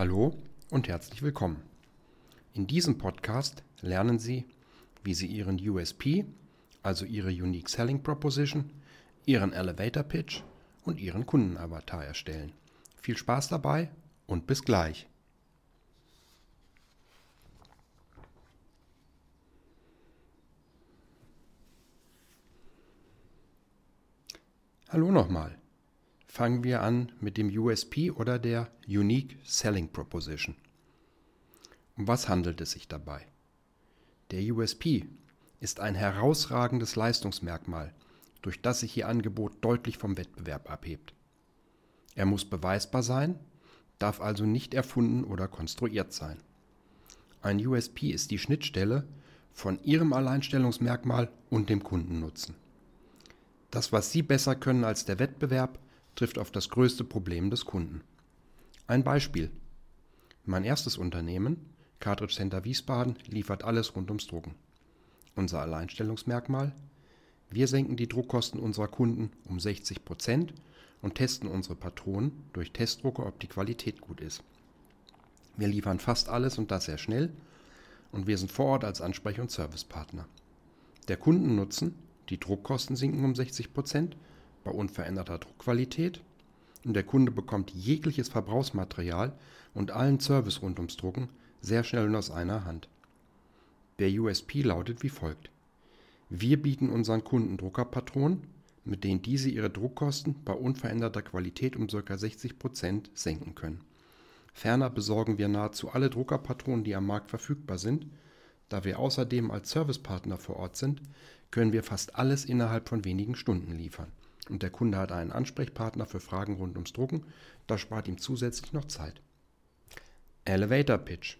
Hallo und herzlich willkommen. In diesem Podcast lernen Sie, wie Sie Ihren USP, also Ihre Unique Selling Proposition, Ihren Elevator Pitch und Ihren Kundenavatar erstellen. Viel Spaß dabei und bis gleich. Hallo nochmal. Fangen wir an mit dem USP oder der Unique Selling Proposition. Um was handelt es sich dabei? Der USP ist ein herausragendes Leistungsmerkmal, durch das sich Ihr Angebot deutlich vom Wettbewerb abhebt. Er muss beweisbar sein, darf also nicht erfunden oder konstruiert sein. Ein USP ist die Schnittstelle von Ihrem Alleinstellungsmerkmal und dem Kundennutzen. Das, was Sie besser können als der Wettbewerb, trifft auf das größte Problem des Kunden. Ein Beispiel. Mein erstes Unternehmen, Cartridge Center Wiesbaden, liefert alles rund ums Drucken. Unser Alleinstellungsmerkmal? Wir senken die Druckkosten unserer Kunden um 60 Prozent und testen unsere Patronen durch Testdrucke, ob die Qualität gut ist. Wir liefern fast alles und das sehr schnell und wir sind vor Ort als Ansprech- und Servicepartner. Der Kundennutzen, die Druckkosten sinken um 60 Prozent bei unveränderter Druckqualität und der Kunde bekommt jegliches Verbrauchsmaterial und allen Service rund ums Drucken sehr schnell und aus einer Hand. Der USP lautet wie folgt. Wir bieten unseren Kunden Druckerpatronen, mit denen diese ihre Druckkosten bei unveränderter Qualität um ca. 60% senken können. Ferner besorgen wir nahezu alle Druckerpatronen, die am Markt verfügbar sind. Da wir außerdem als Servicepartner vor Ort sind, können wir fast alles innerhalb von wenigen Stunden liefern und der Kunde hat einen Ansprechpartner für Fragen rund ums Drucken. Das spart ihm zusätzlich noch Zeit. Elevator Pitch.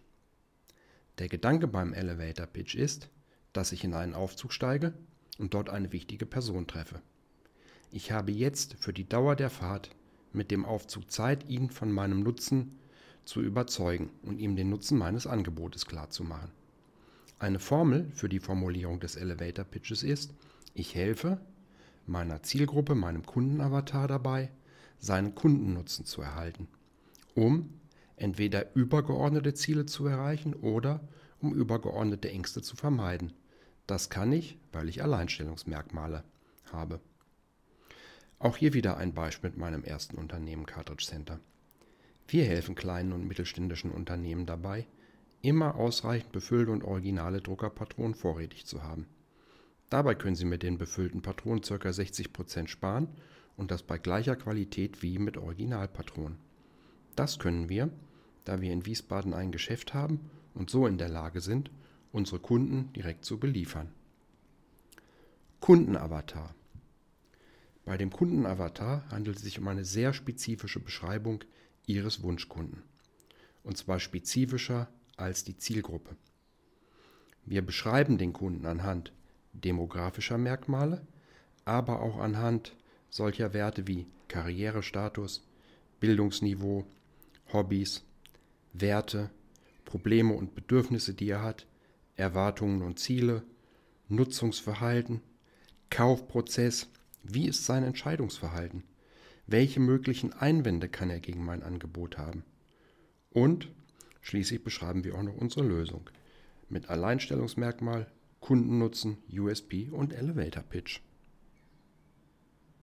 Der Gedanke beim Elevator Pitch ist, dass ich in einen Aufzug steige und dort eine wichtige Person treffe. Ich habe jetzt für die Dauer der Fahrt mit dem Aufzug Zeit, ihn von meinem Nutzen zu überzeugen und ihm den Nutzen meines Angebotes klarzumachen. Eine Formel für die Formulierung des Elevator Pitches ist, ich helfe, meiner Zielgruppe, meinem Kundenavatar dabei, seinen Kundennutzen zu erhalten, um entweder übergeordnete Ziele zu erreichen oder um übergeordnete Ängste zu vermeiden. Das kann ich, weil ich Alleinstellungsmerkmale habe. Auch hier wieder ein Beispiel mit meinem ersten Unternehmen Cartridge Center. Wir helfen kleinen und mittelständischen Unternehmen dabei, immer ausreichend befüllte und originale Druckerpatronen vorrätig zu haben. Dabei können Sie mit den befüllten Patronen ca. 60% sparen und das bei gleicher Qualität wie mit Originalpatronen. Das können wir, da wir in Wiesbaden ein Geschäft haben und so in der Lage sind, unsere Kunden direkt zu beliefern. Kundenavatar. Bei dem Kundenavatar handelt es sich um eine sehr spezifische Beschreibung Ihres Wunschkunden. Und zwar spezifischer als die Zielgruppe. Wir beschreiben den Kunden anhand demografischer Merkmale, aber auch anhand solcher Werte wie Karrierestatus, Bildungsniveau, Hobbys, Werte, Probleme und Bedürfnisse, die er hat, Erwartungen und Ziele, Nutzungsverhalten, Kaufprozess, wie ist sein Entscheidungsverhalten, welche möglichen Einwände kann er gegen mein Angebot haben. Und schließlich beschreiben wir auch noch unsere Lösung mit Alleinstellungsmerkmal, Kundennutzen, USP und Elevator Pitch.